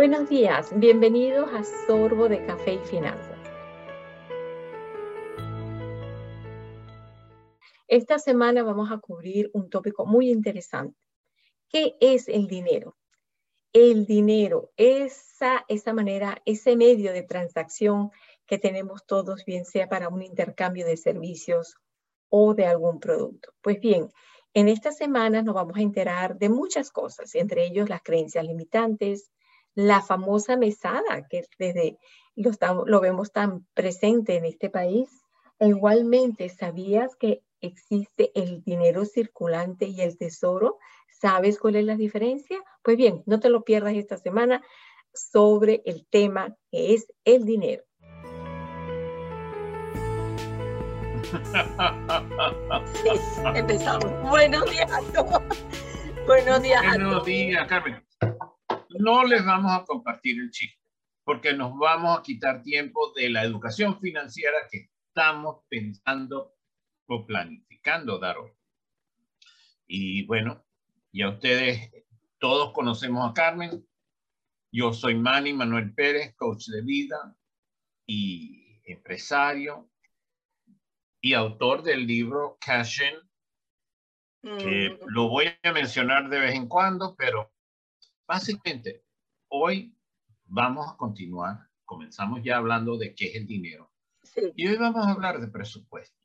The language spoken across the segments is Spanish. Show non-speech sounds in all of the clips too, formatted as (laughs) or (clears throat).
Buenos días, bienvenidos a Sorbo de Café y Finanzas. Esta semana vamos a cubrir un tópico muy interesante. ¿Qué es el dinero? El dinero, esa, esa manera, ese medio de transacción que tenemos todos, bien sea para un intercambio de servicios o de algún producto. Pues bien, en esta semana nos vamos a enterar de muchas cosas, entre ellos las creencias limitantes, la famosa mesada, que desde lo, lo vemos tan presente en este país. E igualmente, ¿sabías que existe el dinero circulante y el tesoro? ¿Sabes cuál es la diferencia? Pues bien, no te lo pierdas esta semana sobre el tema que es el dinero. (laughs) empezamos. Buenos días a todos. Buenos días. Buenos días, Carmen. No les vamos a compartir el chiste, porque nos vamos a quitar tiempo de la educación financiera que estamos pensando o planificando dar hoy. Y bueno, ya ustedes todos conocemos a Carmen. Yo soy Manny Manuel Pérez, coach de vida y empresario y autor del libro Cashin, que mm. lo voy a mencionar de vez en cuando, pero básicamente hoy vamos a continuar. Comenzamos ya hablando de qué es el dinero. Y hoy vamos a hablar de presupuesto.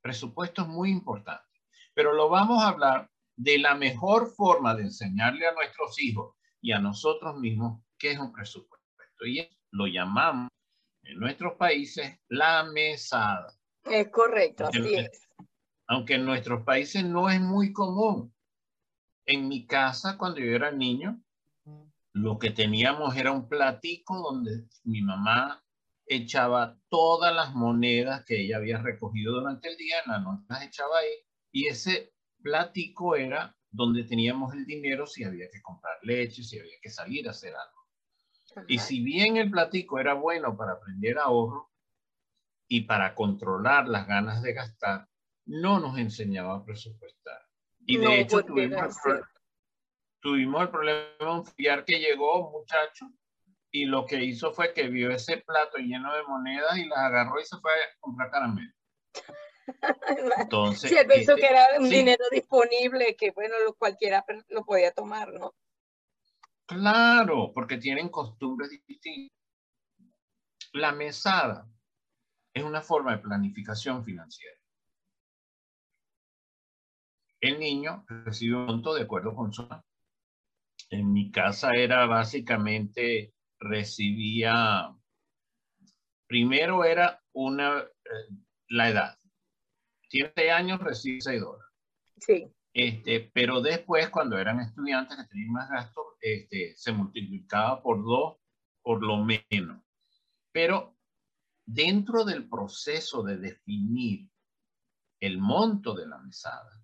Presupuesto es muy importante, pero lo vamos a hablar de la mejor forma de enseñarle a nuestros hijos y a nosotros mismos qué es un presupuesto. Y lo llamamos en nuestros países la mesada. Es correcto, así es. Aunque en nuestros países no es muy común. En mi casa, cuando yo era niño, lo que teníamos era un platico donde mi mamá echaba todas las monedas que ella había recogido durante el día, en la noche las echaba ahí, y ese platico era donde teníamos el dinero si había que comprar leche, si había que salir a hacer algo. Y si bien el platico era bueno para aprender ahorro y para controlar las ganas de gastar, no nos enseñaba a presupuestar. Y de hecho tuvimos el, tuvimos el problema de un fiar que llegó, muchacho, y lo que hizo fue que vio ese plato lleno de monedas y las agarró y se fue a comprar caramelo. Entonces, (laughs) sí, él pensó este, que era un dinero disponible, que bueno, cualquiera lo podía tomar, ¿no? Claro, porque tienen costumbres distintas. La mesada es una forma de planificación financiera. El niño recibe un monto de acuerdo con su En mi casa era básicamente, recibía, primero era una, eh, la edad. Siete años recibe 6 dólares. Sí. Este, pero después, cuando eran estudiantes que tenían más gastos, este, se multiplicaba por dos, por lo menos. Pero dentro del proceso de definir el monto de la mesada,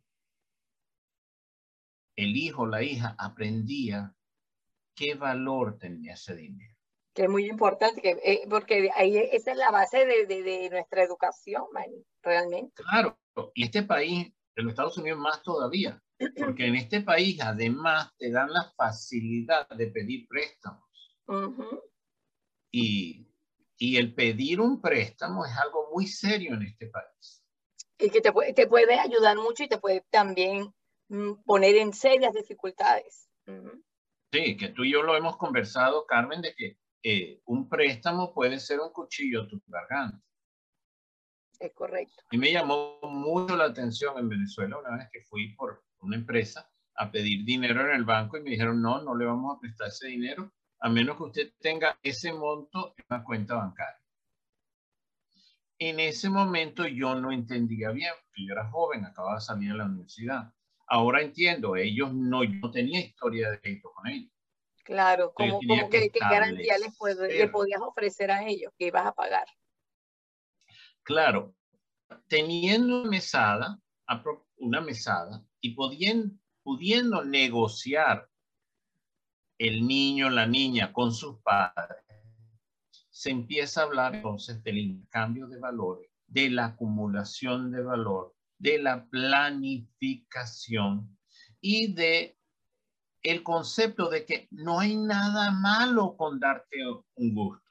el hijo, la hija aprendía qué valor tenía ese dinero. Que es muy importante, que, eh, porque ahí esa es la base de, de, nuestra educación, realmente. Claro, y este país, en los Estados Unidos más todavía, porque en este país además te dan la facilidad de pedir préstamos. y, y el pedir un préstamo es algo muy serio en este país. Y que te, te puede ayudar mucho y te puede también poner en serias dificultades. Sí, que tú y yo lo hemos conversado, Carmen, de que eh, un préstamo puede ser un cuchillo a tu garganta. Es correcto. Y me llamó mucho la atención en Venezuela una vez que fui por una empresa a pedir dinero en el banco y me dijeron, no, no le vamos a prestar ese dinero a menos que usted tenga ese monto en una cuenta bancaria. En ese momento yo no entendía bien, porque yo era joven, acababa de salir de la universidad. Ahora entiendo, ellos no, yo no tenía historia de crédito con ellos. Claro, como, que, qué garantía les le podías ofrecer a ellos que ibas a pagar. Claro, teniendo una mesada, una mesada y pudiendo, pudiendo negociar el niño, la niña con sus padres, se empieza a hablar entonces del intercambio de valores, de la acumulación de valor, de la planificación y de el concepto de que no hay nada malo con darte un gusto.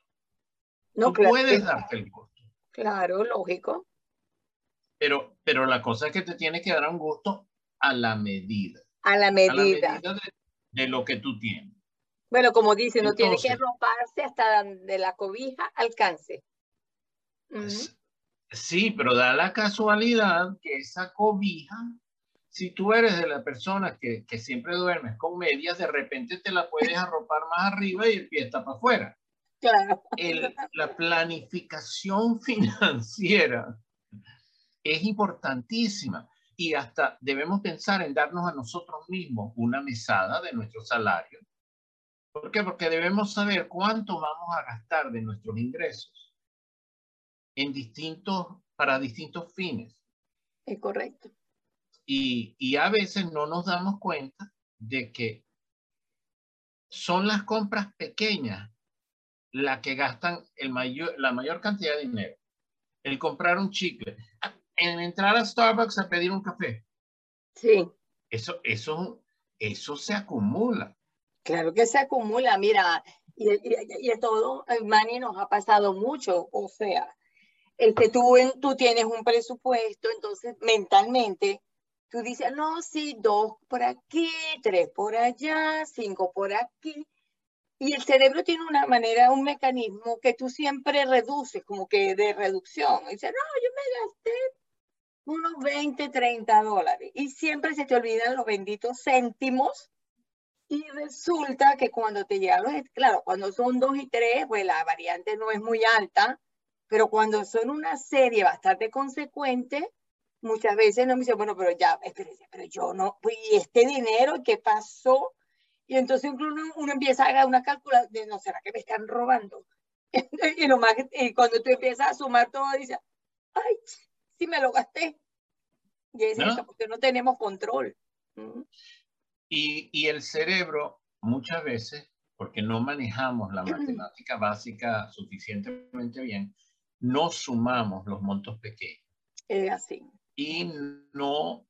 No, puedes darte el gusto. Claro, lógico. Pero, pero la cosa es que te tienes que dar un gusto a la medida. A la medida. de, lo que tú tienes. Bueno, como dice, no tiene que roparse hasta de la cobija alcance. Sí, pero da la casualidad que esa cobija, si tú eres de la persona que, que siempre duermes con medias, de repente te la puedes (laughs) arropar más arriba y el pie está para afuera. Claro. la planificación (laughs) financiera es importantísima y hasta debemos pensar en darnos a nosotros mismos una mesada de nuestro salario. ¿Por qué? Porque debemos saber cuánto vamos a gastar de nuestros ingresos en distintos, para distintos fines. Es correcto. Y, y a veces no nos damos cuenta de que son las compras pequeñas las que gastan el mayor, la mayor cantidad de dinero. El comprar un chicle en entrar a Starbucks a pedir un café. Sí. Eso, eso, eso se acumula. Claro que se acumula, mira, y, y, y todo, Manny, nos ha pasado mucho, o sea, el que tú, tú tienes un presupuesto, entonces mentalmente tú dices, no, sí, dos por aquí, tres por allá, cinco por aquí, y el cerebro tiene una manera, un mecanismo que tú siempre reduces, como que de reducción. Y no, yo me gasté unos 20, 30 dólares. Y siempre se te olvidan los benditos céntimos. Y resulta que cuando te llegan los, claro, cuando son dos y tres, pues la variante no es muy alta, pero cuando son una serie bastante consecuente, muchas veces no me dicen, bueno, pero ya, espérese, pero yo no, pues, ¿y este dinero qué pasó? Y entonces uno, uno empieza a hacer una calculación, no será que me están robando. (laughs) y, lo más, y cuando tú empiezas a sumar todo, dices, ay, si me lo gasté. Y es eso, porque no tenemos control. y, y el cerebro, muchas veces, porque no manejamos la (clears throat) matemática básica suficientemente bien, no sumamos los montos pequeños. Es así. Y no,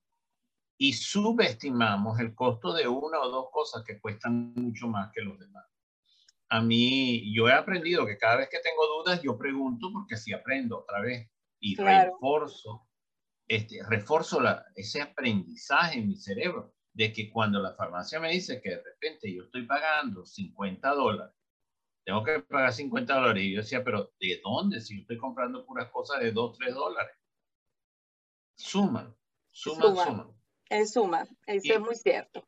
y subestimamos el costo de una o dos cosas que cuestan mucho más que los demás. A mí, yo he aprendido que cada vez que tengo dudas, yo pregunto porque si aprendo otra vez y refuerzo, este, refuerzo la, ese aprendizaje en mi cerebro de que cuando la farmacia me dice que de repente yo estoy pagando 50 dólares, tengo que pagar 50 dólares. Y yo decía, pero ¿de dónde? Si yo estoy comprando puras cosas de 2, 3 dólares. Suman, suman, suman. Es suma, eso es muy cierto.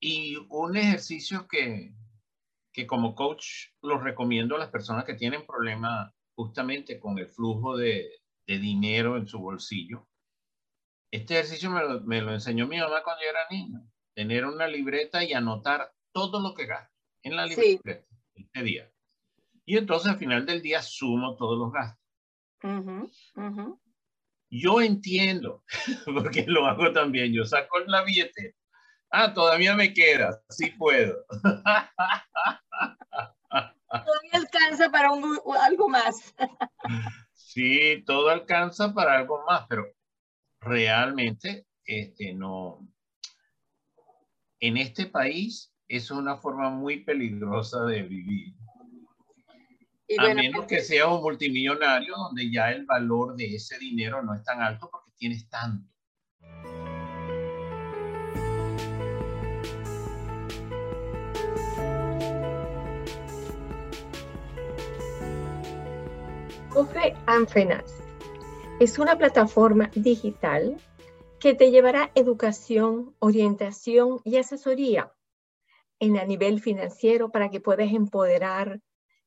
Y un ejercicio que, que como coach los recomiendo a las personas que tienen problemas justamente con el flujo de, de dinero en su bolsillo. Este ejercicio me lo, me lo, enseñó mi mamá cuando yo era niño. Tener una libreta y anotar todo lo que gasto en la libreta este día. Y entonces al final del día sumo todos los gastos. Yo entiendo, (laughs) porque lo hago también. Yo saco la billetera. Ah, todavía me queda. Sí puedo. (laughs) Todavía alcanza para un, algo más. Sí, todo alcanza para algo más, pero realmente este, no. En este país es una forma muy peligrosa de vivir. a menos que sea un multimillonario donde ya el valor de ese dinero no es tan alto porque tienes tanto. Cofre Anfenas es una plataforma digital que te llevará educación, orientación y asesoría en a nivel financiero para que puedas empoderar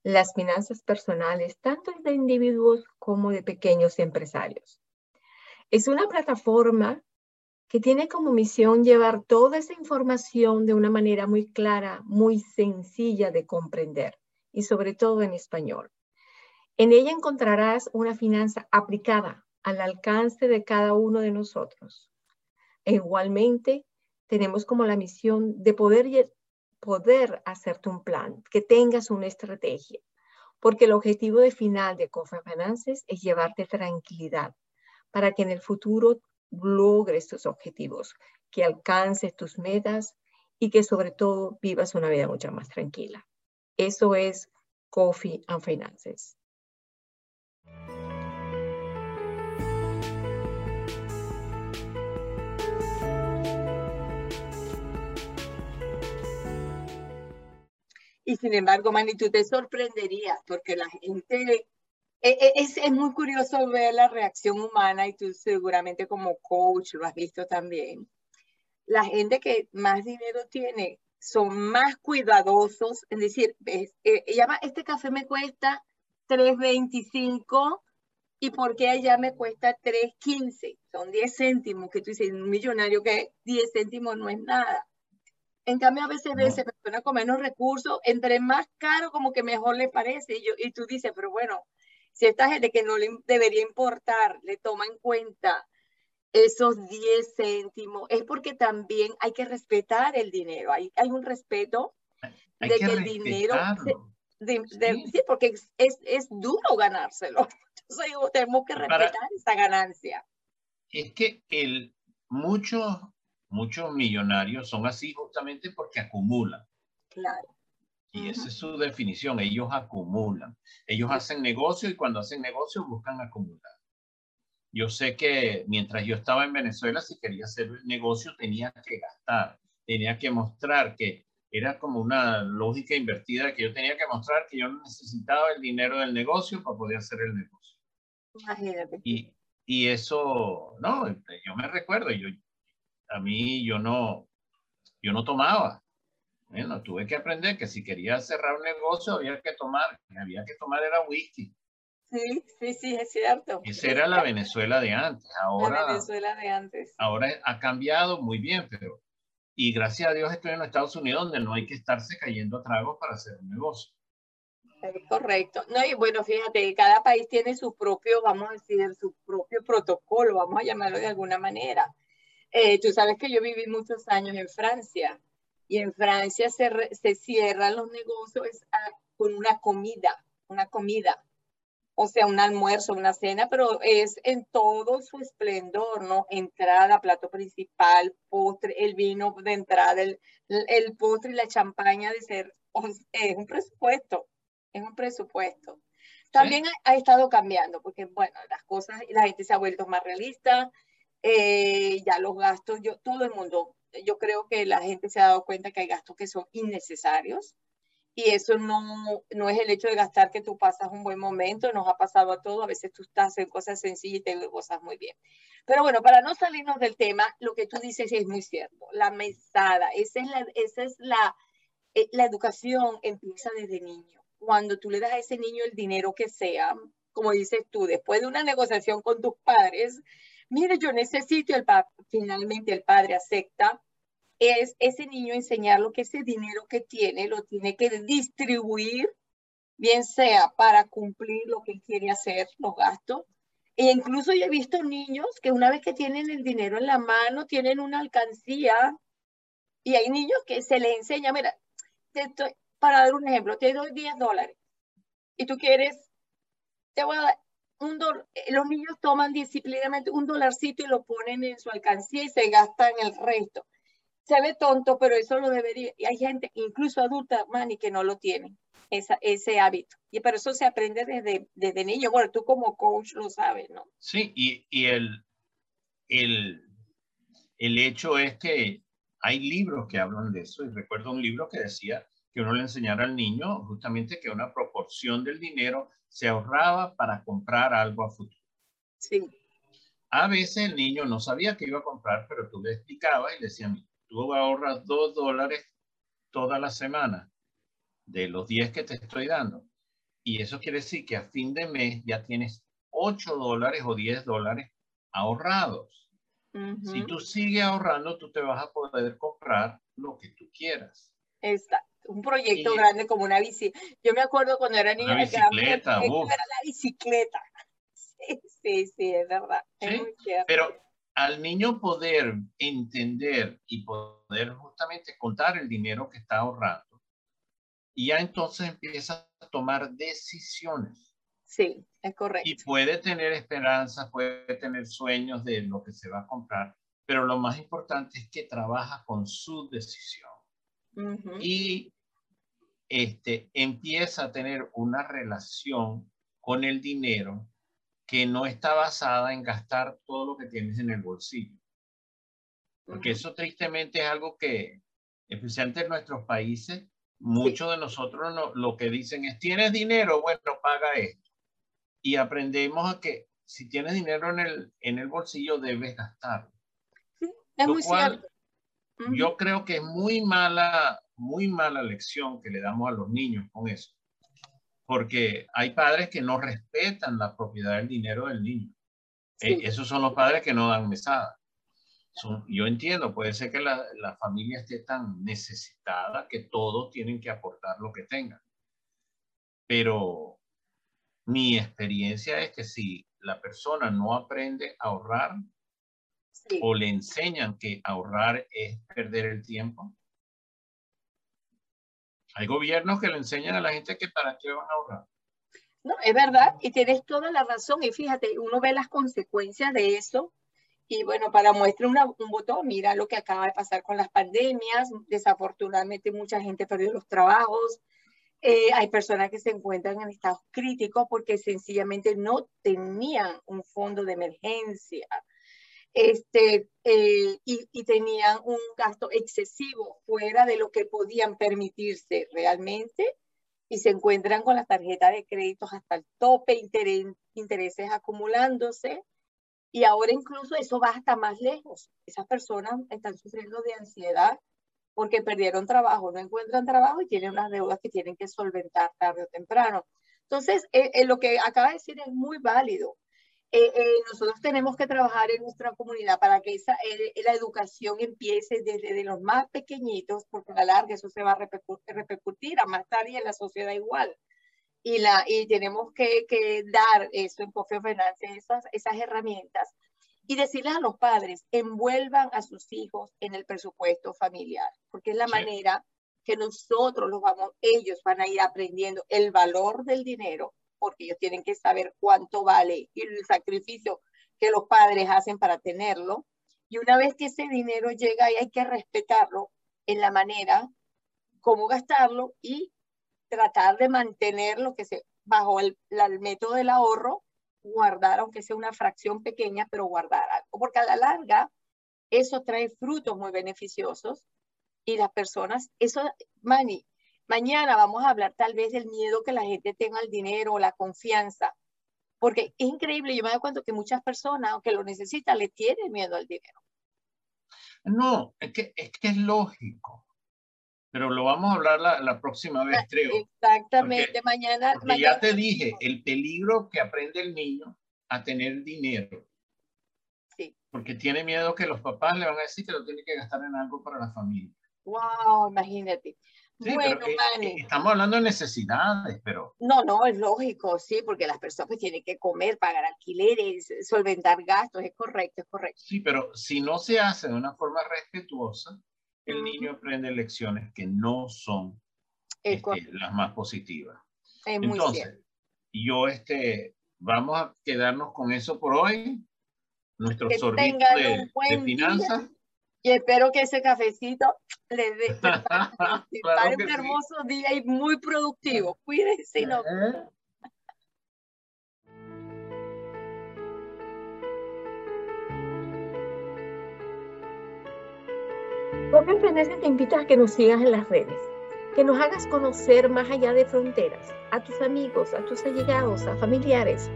las finanzas personales tanto de individuos como de pequeños empresarios. Es una plataforma que tiene como misión llevar toda esa información de una manera muy clara, muy sencilla de comprender y sobre todo en español. En ella encontrarás una finanza aplicada al alcance de cada uno de nosotros. E igualmente, tenemos como la misión de poder, poder hacerte un plan, que tengas una estrategia, porque el objetivo de final de Cofre Finances es llevarte tranquilidad para que en el futuro logres tus objetivos, que alcances tus metas y que sobre todo vivas una vida mucho más tranquila. Eso es Coffee and Finances. Y sin embargo, Manny, tú te sorprenderías porque la gente, e, e, es, es, muy curioso ver la reacción humana y tú seguramente como coach lo has visto también. La gente que más dinero tiene son más cuidadosos, es decir, eh, llama, este café me cuesta 3.25 y porque allá me cuesta 3.15, son 10 céntimos, que tú dices, un millonario que 10 céntimos no es nada. En cambio, a veces ves personas con menos recursos, entre más caro como que mejor le parece. Y, yo, y tú dices, pero bueno, si esta gente que no le debería importar le toma en cuenta esos 10 céntimos, es porque también hay que respetar el dinero. Hay, hay un respeto de que, el dinero... sí. porque es, es, duro ganárselo. (laughs) Entonces tenemos que respetar esa ganancia. Es que el, muchos muchos millonarios son así justamente porque acumulan. Claro. Y esa es su definición, ellos acumulan. Ellos hacen negocio y cuando hacen negocio buscan acumular. Yo sé que mientras yo estaba en Venezuela, si quería hacer negocio, tenía que gastar, tenía que mostrar que era como una lógica invertida que yo tenía que mostrar que yo necesitaba el dinero del negocio para poder hacer el negocio. Imagínate. Y, y eso, no, yo me recuerdo, yo, a mí yo no, yo no tomaba. Bueno, tuve que aprender que si quería cerrar un negocio había que tomar, había que tomar era whisky. Sí, sí, sí, es cierto. Esa era la Venezuela de antes. Ahora, la Venezuela de antes. Ahora ha cambiado muy bien, pero y gracias a Dios estoy en los Estados Unidos donde no hay que estarse cayendo a tragos para hacer un negocio. Correcto. No, y bueno, fíjate, cada país tiene su propio, vamos a decir, su propio protocolo, vamos a llamarlo de alguna manera. Eh, tú sabes que yo viví muchos años en Francia y en Francia se, se cierran los negocios con una comida, una comida, o sea, un almuerzo, una cena, pero es en todo su esplendor, ¿no? Entrada, plato principal, postre, el vino de entrada, el, el postre y la champaña de ser, es un presupuesto, es un presupuesto. También ha, ha, estado cambiando, porque bueno, las cosas, la gente se ha vuelto más realista, eh, ya los gastos, yo, todo el mundo, yo creo que la gente se ha dado cuenta que hay gastos que son innecesarios y eso no, no es el hecho de gastar que tú pasas un buen momento, nos ha pasado a todos, a veces tú estás en cosas sencillas y te gozas muy bien. Pero bueno, para no salirnos del tema, lo que tú dices es muy cierto, la mesada, esa es la, esa es la, eh, la educación empieza desde niño. Cuando tú le das a ese niño el dinero que sea, como dices tú, después de una negociación con tus padres, mire, yo necesito, el finalmente el padre acepta, es ese niño enseñarlo que ese dinero que tiene lo tiene que distribuir, bien sea para cumplir lo que quiere hacer, los gastos. E incluso yo he visto niños que una vez que tienen el dinero en la mano, tienen una alcancía y hay niños que se les enseña, mira, para dar un ejemplo, te doy 10 dólares y tú quieres, te voy a dar un eh, los niños toman disciplinadamente un dolarcito y lo ponen en su alcancía y se gastan el resto. Se ve tonto, pero eso lo debería. Y hay gente, incluso adulta, Manny, que no lo tiene, esa, ese hábito. Y pero eso se aprende desde, desde niño. Bueno, tú como coach lo sabes, ¿no? Sí, y, y el, el, el hecho es que hay libros que hablan de eso. Y recuerdo un libro que decía que uno le enseñara al niño justamente que una proporción del dinero se ahorraba para comprar algo a futuro. Sí. A veces el niño no sabía que iba a comprar, pero tú le explicabas y le decías, tú ahorras dos dólares toda la semana de los 10 que te estoy dando. Y eso quiere decir que a fin de mes ya tienes 8 dólares o 10 dólares ahorrados. Si tú sigues ahorrando, tú te vas a poder comprar lo que tú quieras. Exacto un proyecto grande como una bici. Yo me acuerdo cuando era niña, una bicicleta, era la bicicleta. Sí, sí, sí, es verdad. pero al niño poder entender y poder justamente contar el dinero que está ahorrando, y ya entonces empieza a tomar decisiones. Sí, es correcto. Y puede tener esperanzas, puede tener sueños de lo que se va a comprar, pero lo más importante es que trabaja con su decisión. y este, empieza a tener una relación con el dinero que no está basada en gastar todo lo que tienes en el bolsillo. Porque eso tristemente es algo que, especialmente en nuestros países, muchos de nosotros lo que dicen es, tienes dinero, bueno, paga esto. Y aprendemos a que si tienes dinero en el, en el bolsillo, debes gastarlo. Sí, es muy cierto. Yo creo que es muy mala, muy mala lección que le damos a los niños con eso. Porque hay padres que no respetan la propiedad del dinero del niño. Eh, esos son los padres que no dan mesada. yo entiendo, puede ser que la, la, familia esté tan necesitada que todos tienen que aportar lo que tengan. Pero mi experiencia es que si la persona no aprende a ahorrar o le enseñan que ahorrar es perder el tiempo, hay gobiernos que le enseñan a la gente que para qué van a ahorrar. No, es verdad, y tienes toda la razón. Y fíjate, uno ve las consecuencias de eso. Y bueno, para muestra un botón, mira lo que acaba de pasar con las pandemias. Desafortunadamente, mucha gente perdió los trabajos. Eh, hay personas que se encuentran en estados críticos porque sencillamente no tenían un fondo de emergencia este, eh, y, tenían un gasto excesivo fuera de lo que podían permitirse realmente y se encuentran con la tarjeta de créditos hasta el tope, intereses acumulándose y ahora incluso eso va hasta más lejos. Esas personas están sufriendo de ansiedad porque perdieron trabajo, no encuentran trabajo y tienen unas deudas que tienen que solventar tarde o temprano. Entonces, eh, eh, lo que acaba de decir es muy válido. Eh, eh, nosotros tenemos que trabajar en nuestra comunidad para que esa, eh, la educación empiece desde los más pequeñitos, porque a la larga eso se va a repercutir, a más tarde en la sociedad igual. Y, la, y tenemos que, que dar eso en Coffee Finance, esas, esas herramientas, y decirles a los padres, envuelvan a sus hijos en el presupuesto familiar, porque es la manera que nosotros los vamos, ellos van a ir aprendiendo el valor del dinero porque ellos tienen que saber cuánto vale y el sacrificio que los padres hacen para tenerlo. Y una vez que ese dinero llega ahí hay que respetarlo en la manera cómo gastarlo y tratar de mantenerlo que se bajo el, el método del ahorro, guardar aunque sea una fracción pequeña, pero guardar algo, porque a la larga eso trae frutos muy beneficiosos y las personas, eso, Manny, Mañana vamos a hablar tal vez del miedo que la gente tenga al dinero o la confianza, porque es increíble, yo me doy cuenta que muchas personas, aunque lo necesitan, le tienen miedo al dinero. No, es que es, que es lógico, pero lo vamos a hablar la, próxima vez, creo. Exactamente, mañana, Ya te dije, el peligro que aprende el niño a tener dinero. Sí. Porque tiene miedo que los papás le van a decir que lo tiene que gastar en algo para la familia. Wow, imagínate bueno, estamos hablando de necesidades, pero... No, no, es lógico, sí, porque las personas pues, tienen que comer, pagar alquileres, solventar gastos, es correcto, es correcto. Sí, pero si no se hace de una forma respetuosa, el niño aprende lecciones que no son este, las más positivas. Entonces, yo, este, vamos a quedarnos con eso por hoy. Nuestro sorbito de, de finanzas. Y espero que ese cafecito les dé (laughs) un hermoso día y muy productivo. Cuídense. ¿no? te invita a que nos sigas en las redes, que nos hagas conocer más allá de fronteras, a tus amigos, a tus allegados, a familiares,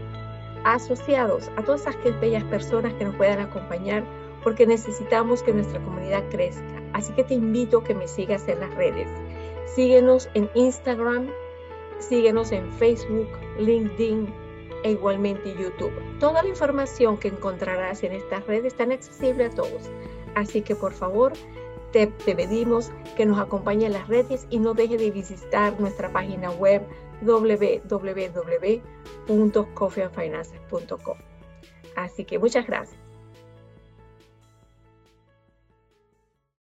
a asociados, a todas esas bellas personas que nos puedan acompañar porque necesitamos que nuestra comunidad crezca. Así que te invito a que me sigas en las redes. Síguenos en Instagram, síguenos en Facebook, LinkedIn e igualmente YouTube. Toda la información que encontrarás en estas redes está accesible a todos. Así que por favor, te, te pedimos que nos acompañe en las redes y no deje de visitar nuestra página web www.coffeeandfinances.com. Así que muchas gracias.